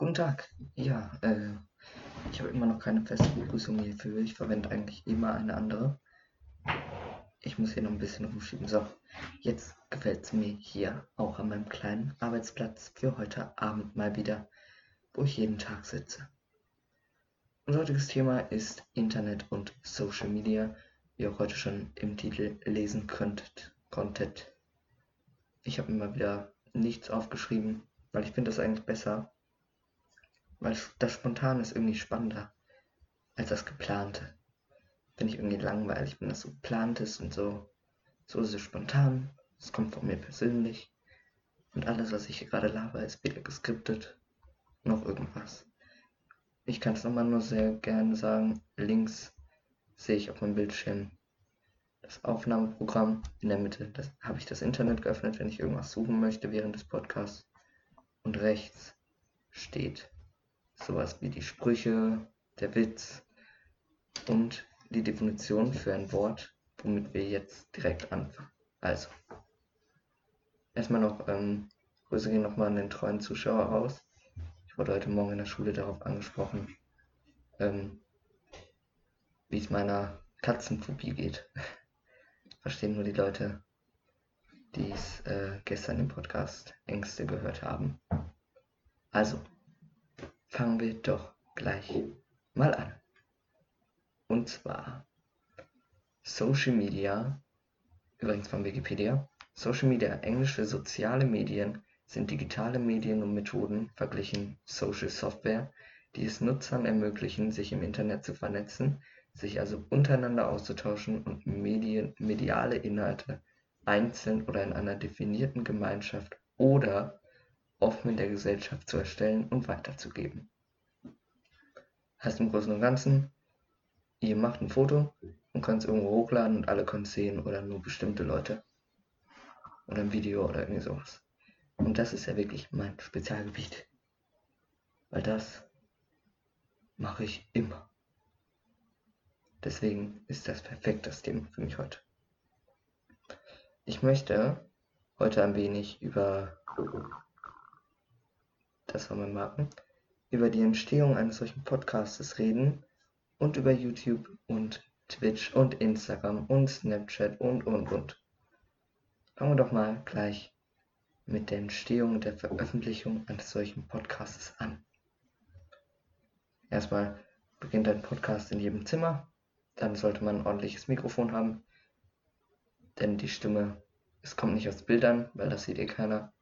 Guten Tag. Ja, äh, ich habe immer noch keine feste Begrüßung hierfür. Ich verwende eigentlich immer eine andere. Ich muss hier noch ein bisschen rumschieben. So, jetzt gefällt es mir hier auch an meinem kleinen Arbeitsplatz für heute Abend mal wieder, wo ich jeden Tag sitze. Unser heutiges Thema ist Internet und Social Media, wie ihr auch heute schon im Titel lesen könntet, konntet. Ich habe immer wieder nichts aufgeschrieben, weil ich finde das eigentlich besser, weil das Spontane ist irgendwie spannender als das Geplante. Finde ich irgendwie langweilig, wenn das so geplant ist und so. So ist es spontan. Es kommt von mir persönlich. Und alles, was ich hier gerade laber, ist weder geskriptet noch irgendwas. Ich kann es nochmal nur sehr gerne sagen. Links sehe ich auf meinem Bildschirm das Aufnahmeprogramm. In der Mitte habe ich das Internet geöffnet, wenn ich irgendwas suchen möchte während des Podcasts. Und rechts steht sowas wie die Sprüche, der Witz und die Definition für ein Wort, womit wir jetzt direkt anfangen. Also, erstmal noch, ähm, Grüße gehen nochmal an den treuen Zuschauer raus. Ich wurde heute Morgen in der Schule darauf angesprochen, ähm, wie es meiner Katzenphobie geht. Verstehen nur die Leute, die es äh, gestern im Podcast Ängste gehört haben. Also, fangen wir doch gleich mal an. Und zwar Social Media, übrigens von Wikipedia. Social Media, Englisch für soziale Medien, sind digitale Medien und Methoden, verglichen Social Software, die es Nutzern ermöglichen, sich im Internet zu vernetzen, sich also untereinander auszutauschen und Medien, mediale Inhalte einzeln oder in einer definierten Gemeinschaft oder offen in der Gesellschaft zu erstellen und weiterzugeben. Heißt im Großen und Ganzen, ihr macht ein Foto und könnt es irgendwo hochladen und alle können es sehen oder nur bestimmte Leute. Oder ein Video oder irgendwie sowas. Und das ist ja wirklich mein Spezialgebiet. Weil das mache ich immer. Deswegen ist das perfekt das Thema für mich heute. Ich möchte heute ein wenig über das war mein Marken, über die Entstehung eines solchen Podcasts reden und über YouTube und Twitch und Instagram und Snapchat und und und. Fangen wir doch mal gleich mit der Entstehung der Veröffentlichung eines solchen Podcasts an. Erstmal beginnt ein Podcast in jedem Zimmer, dann sollte man ein ordentliches Mikrofon haben, denn die Stimme, es kommt nicht aus Bildern, weil das sieht eh keiner,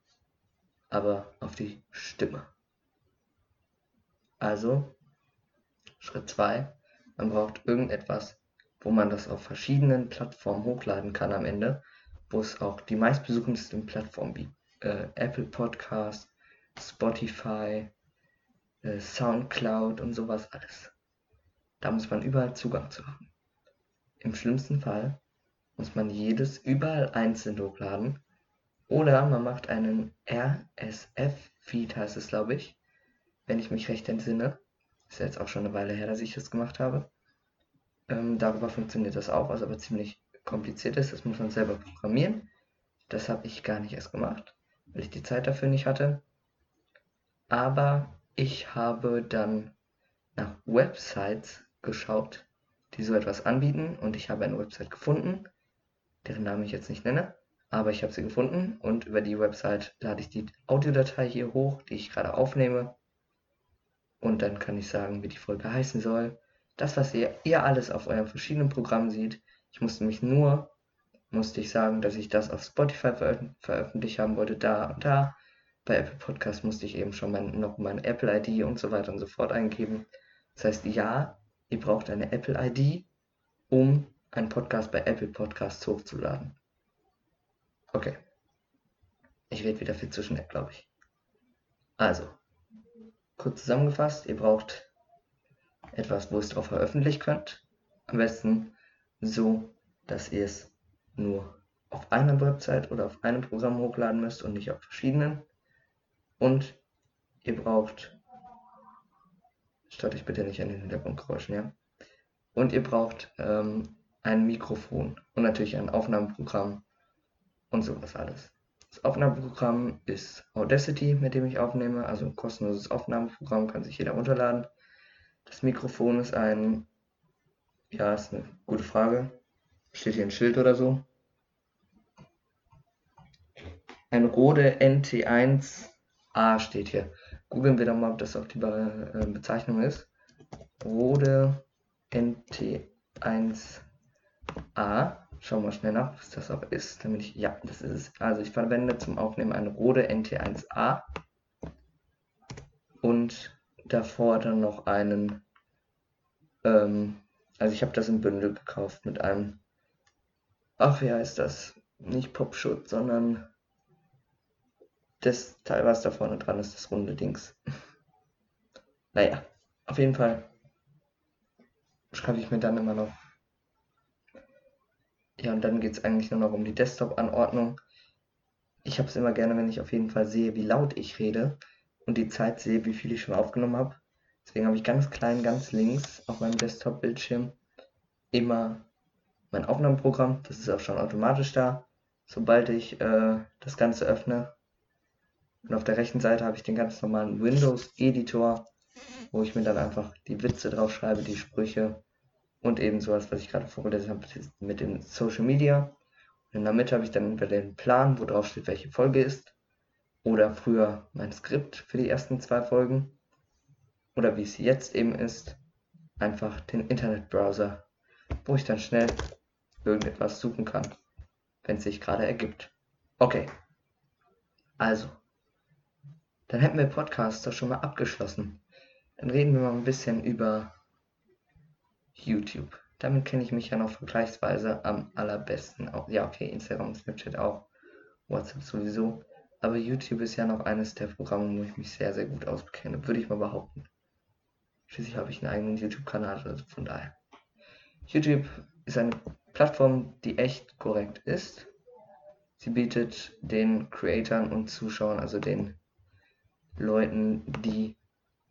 aber auf die Stimme. Also, Schritt 2, man braucht irgendetwas, wo man das auf verschiedenen Plattformen hochladen kann am Ende, wo es auch die meistbesuchendsten Plattformen wie äh, Apple Podcast, Spotify, äh, Soundcloud und sowas alles. Da muss man überall Zugang zu haben. Im schlimmsten Fall muss man jedes überall einzeln hochladen oder man macht einen RSF-Feed, heißt es, glaube ich, wenn ich mich recht entsinne. Ist ja jetzt auch schon eine Weile her, dass ich das gemacht habe. Ähm, darüber funktioniert das auch, was aber ziemlich kompliziert ist. Das muss man selber programmieren. Das habe ich gar nicht erst gemacht, weil ich die Zeit dafür nicht hatte. Aber ich habe dann nach Websites geschaut, die so etwas anbieten und ich habe eine Website gefunden, deren Namen ich jetzt nicht nenne. Aber ich habe sie gefunden und über die Website lade ich die Audiodatei hier hoch, die ich gerade aufnehme. Und dann kann ich sagen, wie die Folge heißen soll. Das, was ihr, ihr alles auf euren verschiedenen Programmen seht. Ich musste mich nur, musste ich sagen, dass ich das auf Spotify veröf veröffentlicht haben wollte, da und da. Bei Apple Podcast musste ich eben schon mein, noch meine Apple ID und so weiter und so fort eingeben. Das heißt, ja, ihr braucht eine Apple ID, um einen Podcast bei Apple Podcasts hochzuladen. Okay. Ich rede wieder viel zu schnell, glaube ich. Also, kurz zusammengefasst, ihr braucht etwas, wo ihr es drauf veröffentlichen könnt. Am besten so, dass ihr es nur auf einer Website oder auf einem Programm hochladen müsst und nicht auf verschiedenen. Und ihr braucht, starte ich bitte nicht an den Hintergrundgeräuschen, ja. Und ihr braucht ähm, ein Mikrofon und natürlich ein Aufnahmeprogramm und sowas alles. Das Aufnahmeprogramm ist Audacity, mit dem ich aufnehme, also ein kostenloses Aufnahmeprogramm, kann sich jeder runterladen. Das Mikrofon ist ein, ja, ist eine gute Frage. Steht hier ein Schild oder so? Ein Rode NT1A steht hier. Googeln wir doch mal, ob das auch die äh, Bezeichnung ist. Rode NT1A. Schauen wir schnell nach, was das auch ist, damit ich, ja, das ist es. Also ich verwende zum Aufnehmen eine Rode NT1A und davor dann noch einen, ähm, also ich habe das im Bündel gekauft mit einem, ach wie heißt das, nicht Popschutz, sondern das Teil, was da vorne dran ist, das runde Dings. naja, auf jeden Fall schreibe ich mir dann immer noch ja, und dann geht es eigentlich nur noch um die Desktop-Anordnung. Ich habe es immer gerne, wenn ich auf jeden Fall sehe, wie laut ich rede und die Zeit sehe, wie viel ich schon aufgenommen habe. Deswegen habe ich ganz klein, ganz links auf meinem Desktop-Bildschirm immer mein Aufnahmeprogramm. Das ist auch schon automatisch da, sobald ich äh, das Ganze öffne. Und auf der rechten Seite habe ich den ganz normalen Windows-Editor, wo ich mir dann einfach die Witze drauf schreibe, die Sprüche und eben sowas, was ich gerade vorgelesen habe, mit dem Social Media. Und in der Mitte habe ich dann entweder den Plan, wo drauf steht, welche Folge ist, oder früher mein Skript für die ersten zwei Folgen, oder wie es jetzt eben ist, einfach den Internetbrowser, wo ich dann schnell irgendetwas suchen kann, wenn es sich gerade ergibt. Okay, also, dann hätten wir Podcast doch schon mal abgeschlossen. Dann reden wir mal ein bisschen über YouTube. Damit kenne ich mich ja noch vergleichsweise am allerbesten. Ja, okay, Instagram, Snapchat auch, WhatsApp sowieso. Aber YouTube ist ja noch eines der Programme, wo ich mich sehr, sehr gut auskenne, würde ich mal behaupten. Schließlich habe ich einen eigenen YouTube-Kanal, also von daher. YouTube ist eine Plattform, die echt korrekt ist. Sie bietet den Creatoren und Zuschauern, also den Leuten, die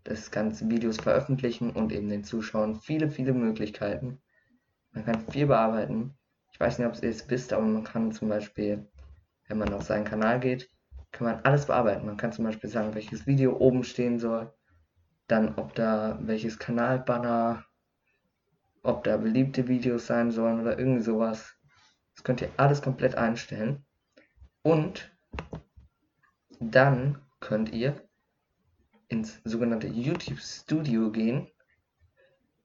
das ganze Videos veröffentlichen und eben den Zuschauern viele, viele Möglichkeiten. Man kann viel bearbeiten. Ich weiß nicht, ob ihr es wisst, aber man kann zum Beispiel, wenn man auf seinen Kanal geht, kann man alles bearbeiten. Man kann zum Beispiel sagen, welches Video oben stehen soll, dann ob da welches Kanalbanner, ob da beliebte Videos sein sollen oder irgendwie sowas. Das könnt ihr alles komplett einstellen. Und dann könnt ihr ins sogenannte YouTube Studio gehen,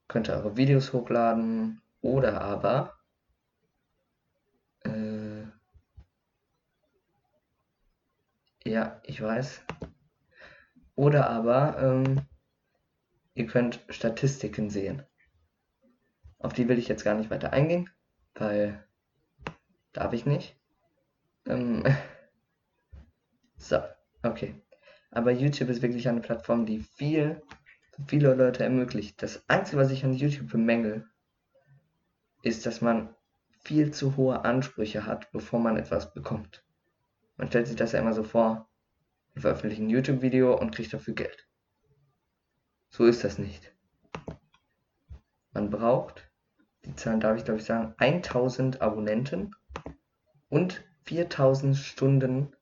könnt ihr eure Videos hochladen oder aber äh, ja, ich weiß. Oder aber ähm, ihr könnt Statistiken sehen. Auf die will ich jetzt gar nicht weiter eingehen, weil darf ich nicht. Ähm, so, okay. Aber YouTube ist wirklich eine Plattform, die viel, viele Leute ermöglicht. Das Einzige, was ich an YouTube bemängel, ist, dass man viel zu hohe Ansprüche hat, bevor man etwas bekommt. Man stellt sich das ja immer so vor, wir veröffentlichen ein YouTube-Video und kriegt dafür Geld. So ist das nicht. Man braucht, die Zahlen darf ich glaube ich sagen, 1000 Abonnenten und 4000 Stunden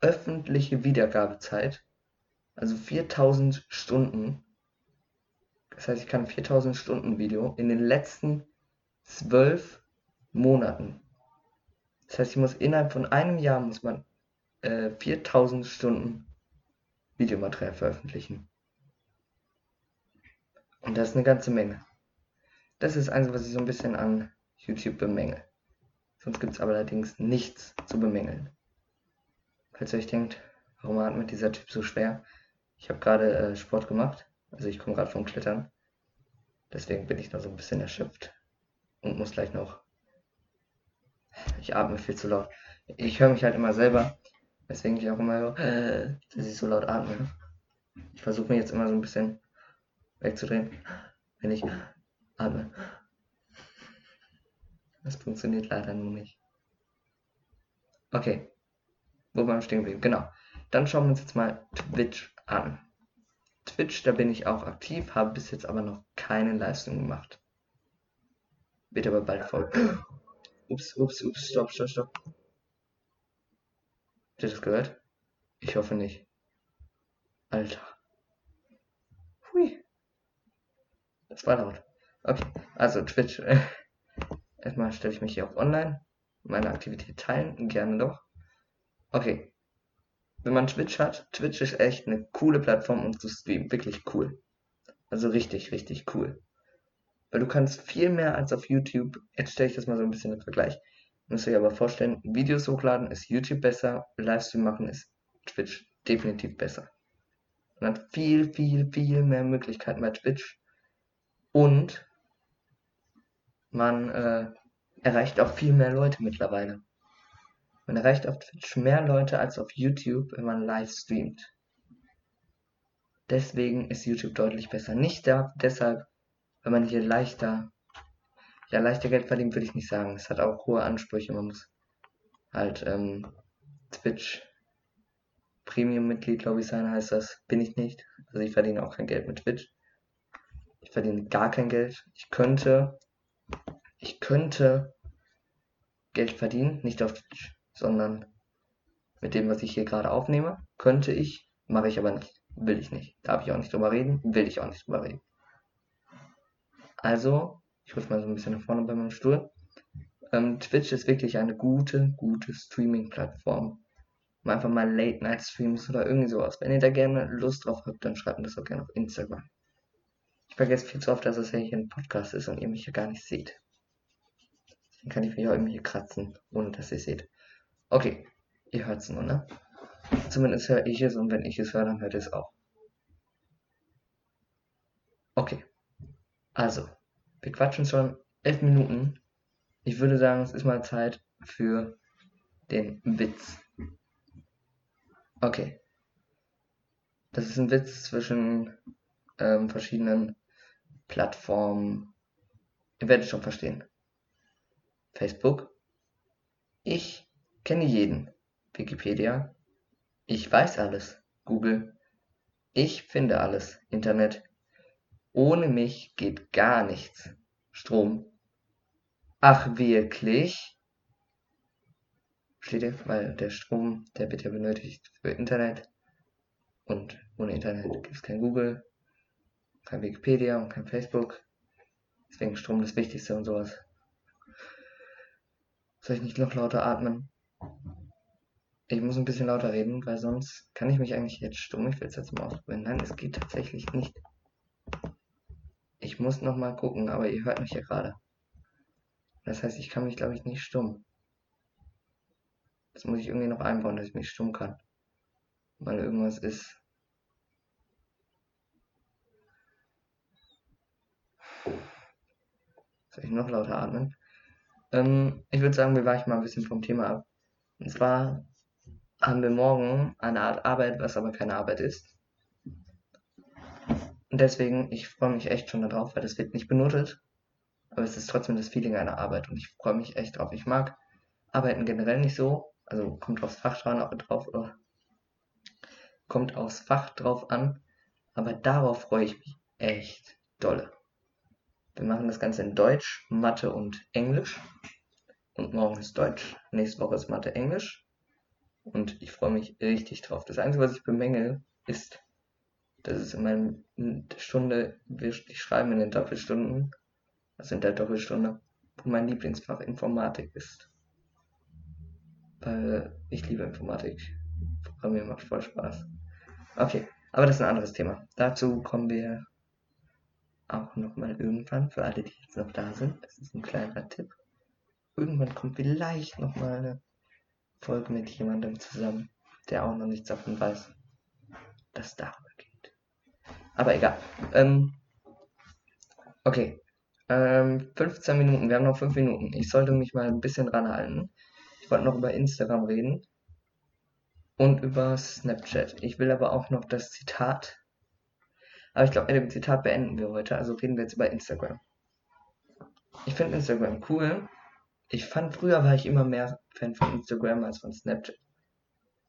öffentliche Wiedergabezeit, also 4000 Stunden. Das heißt, ich kann 4000 Stunden Video in den letzten zwölf Monaten. Das heißt, ich muss innerhalb von einem Jahr muss man äh, 4000 Stunden Videomaterial veröffentlichen. Und das ist eine ganze Menge. Das ist eins, was ich so ein bisschen an YouTube bemängel. Sonst gibt es allerdings nichts zu bemängeln. Falls ihr euch denkt, warum atmet dieser Typ so schwer? Ich habe gerade äh, Sport gemacht. Also ich komme gerade vom Klettern. Deswegen bin ich noch so ein bisschen erschöpft. Und muss gleich noch. Ich atme viel zu laut. Ich höre mich halt immer selber. Weswegen ich auch immer so, äh, dass ich so laut atme. Ich versuche mich jetzt immer so ein bisschen wegzudrehen, wenn ich atme. Das funktioniert leider nur nicht. Okay. Wo waren wir stehen geblieben? Genau. Dann schauen wir uns jetzt mal Twitch an. Twitch, da bin ich auch aktiv, habe bis jetzt aber noch keine Leistung gemacht. Wird aber bald folgen. ups, ups, ups, stopp, stopp, stopp. Habt ihr das gehört? Ich hoffe nicht. Alter. Hui. Das war laut. Okay, also Twitch. Erstmal stelle ich mich hier auf Online. Meine Aktivität teilen, gerne doch. Okay. Wenn man Twitch hat, Twitch ist echt eine coole Plattform, um zu streamen. Wirklich cool. Also richtig, richtig cool. Weil du kannst viel mehr als auf YouTube. Jetzt stelle ich das mal so ein bisschen im Vergleich. Müsst ihr euch aber vorstellen, Videos hochladen ist YouTube besser, Livestream machen ist Twitch definitiv besser. Man hat viel, viel, viel mehr Möglichkeiten bei Twitch. Und man äh, erreicht auch viel mehr Leute mittlerweile. Man erreicht auf Twitch mehr Leute als auf YouTube, wenn man live streamt. Deswegen ist YouTube deutlich besser. Nicht da, deshalb, wenn man hier leichter, ja, leichter Geld verdient, würde ich nicht sagen. Es hat auch hohe Ansprüche. Man muss halt ähm, Twitch Premium-Mitglied, glaube ich, sein, heißt das. Bin ich nicht. Also ich verdiene auch kein Geld mit Twitch. Ich verdiene gar kein Geld. Ich könnte, ich könnte Geld verdienen, nicht auf Twitch, sondern mit dem, was ich hier gerade aufnehme, könnte ich, mache ich aber nicht. Will ich nicht. Darf ich auch nicht drüber reden, will ich auch nicht drüber reden. Also, ich rufe mal so ein bisschen nach vorne bei meinem Stuhl. Ähm, Twitch ist wirklich eine gute, gute Streaming-Plattform. Einfach mal Late-Night-Streams oder irgendwie sowas. Wenn ihr da gerne Lust drauf habt, dann schreibt mir das auch gerne auf Instagram. Ich vergesse viel zu oft, dass es ja hier ein Podcast ist und ihr mich hier gar nicht seht. Dann kann ich mich auch irgendwie hier kratzen, ohne dass ihr seht. Okay, ihr hört es nur, ne? Zumindest höre ich es und wenn ich es höre, dann hört ihr es auch. Okay. Also, wir quatschen schon elf Minuten. Ich würde sagen, es ist mal Zeit für den Witz. Okay. Das ist ein Witz zwischen ähm, verschiedenen Plattformen. Ihr werdet schon verstehen. Facebook. Ich kenne jeden. Wikipedia. Ich weiß alles. Google. Ich finde alles. Internet. Ohne mich geht gar nichts. Strom. Ach wirklich? Steht ihr? Weil der Strom, der wird ja benötigt für Internet. Und ohne Internet gibt es kein Google, kein Wikipedia und kein Facebook. Deswegen Strom das Wichtigste und sowas. Soll ich nicht noch lauter atmen? Ich muss ein bisschen lauter reden, weil sonst kann ich mich eigentlich jetzt stumm. Ich will es jetzt mal ausprobieren. Nein, es geht tatsächlich nicht. Ich muss noch mal gucken, aber ihr hört mich ja gerade. Das heißt, ich kann mich, glaube ich, nicht stumm. Das muss ich irgendwie noch einbauen, dass ich mich stumm kann. Weil irgendwas ist. Soll ich noch lauter atmen? Ähm, ich würde sagen, wir weichen mal ein bisschen vom Thema ab. Und zwar haben wir morgen eine Art Arbeit, was aber keine Arbeit ist. Und deswegen, ich freue mich echt schon darauf, weil das wird nicht benotet. Aber es ist trotzdem das Feeling einer Arbeit und ich freue mich echt drauf. Ich mag Arbeiten generell nicht so. Also kommt aufs Fach drauf, oder kommt aufs Fach drauf an. Aber darauf freue ich mich echt dolle. Wir machen das Ganze in Deutsch, Mathe und Englisch. Und morgen ist Deutsch, nächste Woche ist Mathe, Englisch. Und ich freue mich richtig drauf. Das Einzige, was ich bemängel, ist, dass es in meiner Stunde, wir schreiben in den Doppelstunden, also in der Doppelstunde, wo mein Lieblingsfach Informatik ist. Weil ich liebe Informatik. Programmieren macht voll Spaß. Okay, aber das ist ein anderes Thema. Dazu kommen wir auch nochmal irgendwann, für alle, die jetzt noch da sind. Das ist ein kleiner Tipp. Irgendwann kommt vielleicht nochmal eine Folge mit jemandem zusammen, der auch noch nichts davon weiß, dass darüber geht. Aber egal. Ähm, okay. Ähm, 15 Minuten, wir haben noch 5 Minuten. Ich sollte mich mal ein bisschen ranhalten. Ich wollte noch über Instagram reden und über Snapchat. Ich will aber auch noch das Zitat. Aber ich glaube, mit dem Zitat beenden wir heute. Also reden wir jetzt über Instagram. Ich finde Instagram cool. Ich fand früher war ich immer mehr Fan von Instagram als von Snapchat.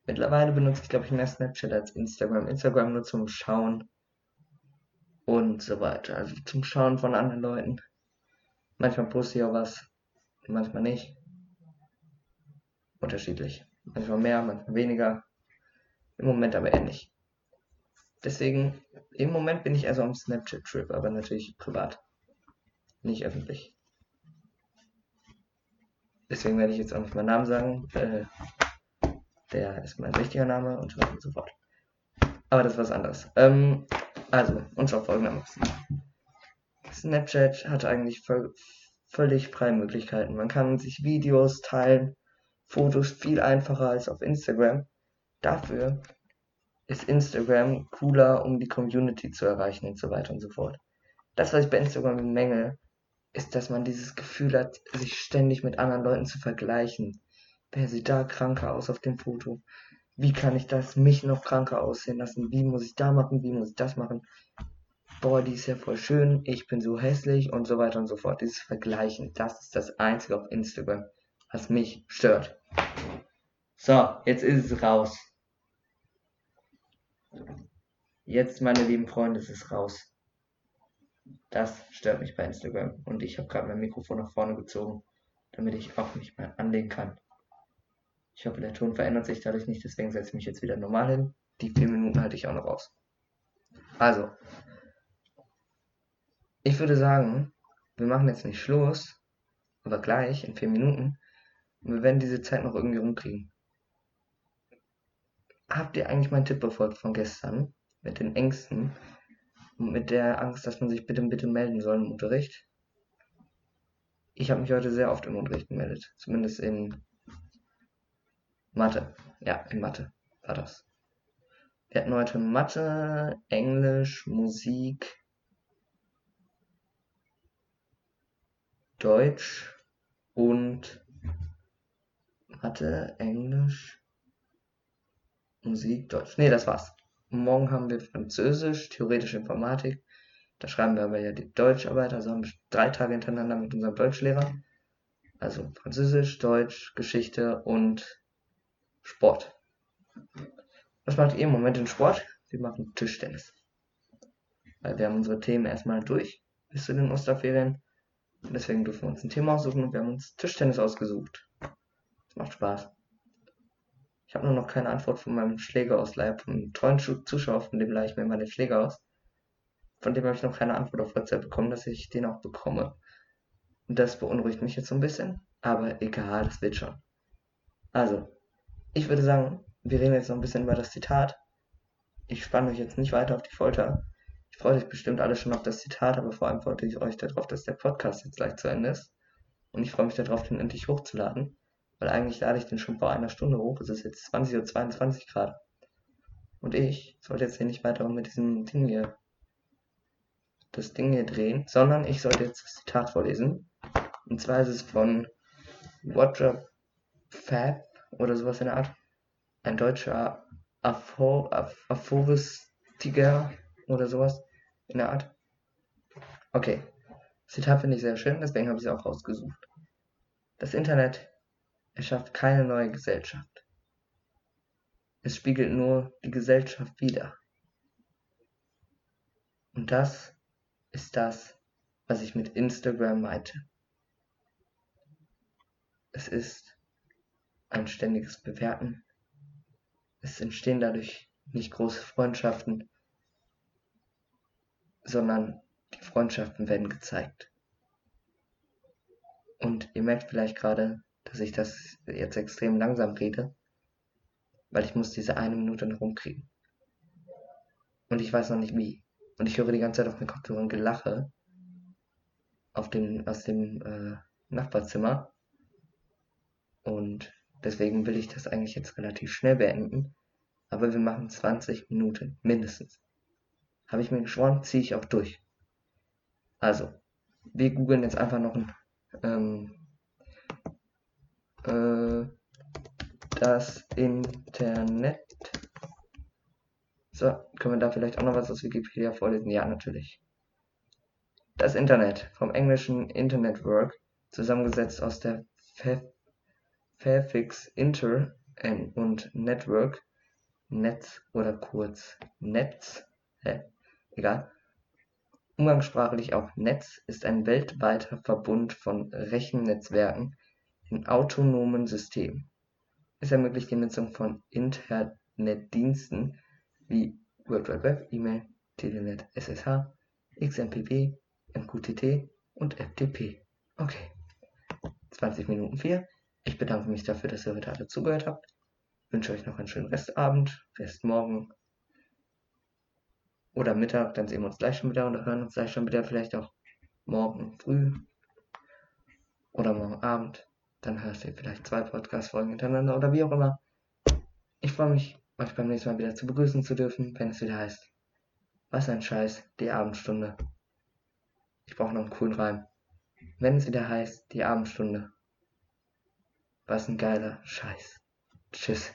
Mittlerweile benutze ich glaube ich mehr Snapchat als Instagram. Instagram nur zum Schauen und so weiter. Also zum Schauen von anderen Leuten. Manchmal poste ich auch was, manchmal nicht. Unterschiedlich. Manchmal mehr, manchmal weniger. Im Moment aber nicht. Deswegen, im Moment bin ich also am Snapchat-Trip, aber natürlich privat. Nicht öffentlich. Deswegen werde ich jetzt auch nicht meinen Namen sagen. Äh, der ist mein richtiger Name und so weiter und so fort. Aber das ist was anderes. Ähm, also, und zwar folgendermaßen. Snapchat hat eigentlich voll, völlig freie Möglichkeiten. Man kann sich Videos teilen, Fotos viel einfacher als auf Instagram. Dafür ist Instagram cooler, um die Community zu erreichen und so weiter und so fort. Das, was ich bei Instagram mängel, ist, dass man dieses Gefühl hat, sich ständig mit anderen Leuten zu vergleichen. Wer sieht da kranker aus auf dem Foto? Wie kann ich das mich noch kranker aussehen lassen? Wie muss ich da machen? Wie muss ich das machen? Boah, die ist ja voll schön, ich bin so hässlich und so weiter und so fort. Dieses Vergleichen, das ist das Einzige auf Instagram, was mich stört. So, jetzt ist es raus. Jetzt, meine lieben Freunde, ist es raus. Das stört mich bei Instagram. Und ich habe gerade mein Mikrofon nach vorne gezogen, damit ich auch nicht mehr anlegen kann. Ich hoffe, der Ton verändert sich dadurch nicht, deswegen setze ich mich jetzt wieder normal hin. Die vier Minuten halte ich auch noch aus. Also, ich würde sagen, wir machen jetzt nicht Schluss, aber gleich in vier Minuten. Und wir werden diese Zeit noch irgendwie rumkriegen. Habt ihr eigentlich meinen Tipp befolgt von gestern? Mit den Ängsten? Und mit der Angst, dass man sich bitte, bitte melden soll im Unterricht? Ich habe mich heute sehr oft im Unterricht gemeldet. Zumindest in Mathe. Ja, in Mathe war das. Wir hatten heute Mathe, Englisch, Musik, Deutsch und Mathe, Englisch, Musik, Deutsch. Ne, das war's. Morgen haben wir Französisch, theoretische Informatik. Da schreiben wir aber ja die Deutscharbeit, also haben wir drei Tage hintereinander mit unserem Deutschlehrer. Also Französisch, Deutsch, Geschichte und Sport. Was macht ihr im Moment in Sport? Wir machen Tischtennis. Weil wir haben unsere Themen erstmal durch bis zu den Osterferien. Deswegen dürfen wir uns ein Thema aussuchen und wir haben uns Tischtennis ausgesucht. Das macht Spaß. Ich habe nur noch keine Antwort von meinem Schläger aus Leib, vom treuen Zuschauer, von dem leihe ich mir meine Schläger aus. Von dem habe ich noch keine Antwort auf WhatsApp bekommen, dass ich den auch bekomme. Und das beunruhigt mich jetzt so ein bisschen. Aber egal, das wird schon. Also, ich würde sagen, wir reden jetzt noch ein bisschen über das Zitat. Ich spanne euch jetzt nicht weiter auf die Folter. Ich freue euch bestimmt alle schon auf das Zitat, aber vor allem freue ich euch darauf, dass der Podcast jetzt gleich zu Ende ist. Und ich freue mich darauf, den endlich hochzuladen. Weil eigentlich lade ich den schon vor einer Stunde hoch. Es ist jetzt 20.22 Uhr gerade. Und ich sollte jetzt hier nicht weiter mit diesem Ding hier, das Ding hier drehen, sondern ich sollte jetzt das Zitat vorlesen. Und zwar ist es von Roger Fab oder sowas in der Art. Ein deutscher Aphor Aphoristiker oder sowas in der Art. Okay. Zitat finde ich sehr schön, deswegen habe ich es auch rausgesucht. Das Internet er schafft keine neue Gesellschaft. Es spiegelt nur die Gesellschaft wider. Und das ist das, was ich mit Instagram meinte. Es ist ein ständiges Bewerten. Es entstehen dadurch nicht große Freundschaften, sondern die Freundschaften werden gezeigt. Und ihr merkt vielleicht gerade, dass ich das jetzt extrem langsam rede, weil ich muss diese eine Minute noch rumkriegen. Und ich weiß noch nicht wie. Und ich höre die ganze Zeit auf den Kopfhörern Gelache auf dem, aus dem äh, Nachbarzimmer. Und deswegen will ich das eigentlich jetzt relativ schnell beenden. Aber wir machen 20 Minuten mindestens. Habe ich mir geschworen, ziehe ich auch durch. Also, wir googeln jetzt einfach noch ein ähm, äh, das Internet. So, können wir da vielleicht auch noch was aus Wikipedia vorlesen? Ja, natürlich. Das Internet, vom englischen Internetwork, zusammengesetzt aus der Fairfix Inter und Network, Netz oder kurz Netz, hä? egal. Umgangssprachlich auch Netz ist ein weltweiter Verbund von Rechennetzwerken, in autonomen Systemen. Es ermöglicht die Nutzung von Internetdiensten wie World Wide Web, E-Mail, Telenet, SSH, XMPP, MQTT und FTP. Okay. 20 Minuten 4. Ich bedanke mich dafür, dass ihr heute alle zugehört habt. Wünsche euch noch einen schönen Restabend, Restmorgen oder Mittag. Dann sehen wir uns gleich schon wieder oder hören uns gleich schon wieder. Vielleicht auch morgen früh oder morgen Abend. Dann hörst du vielleicht zwei Podcast-Folgen hintereinander oder wie auch immer. Ich freue mich, euch beim nächsten Mal wieder zu begrüßen zu dürfen, wenn es wieder heißt. Was ein Scheiß, die Abendstunde. Ich brauche noch einen coolen Reim. Wenn es wieder heißt, die Abendstunde. Was ein geiler Scheiß. Tschüss.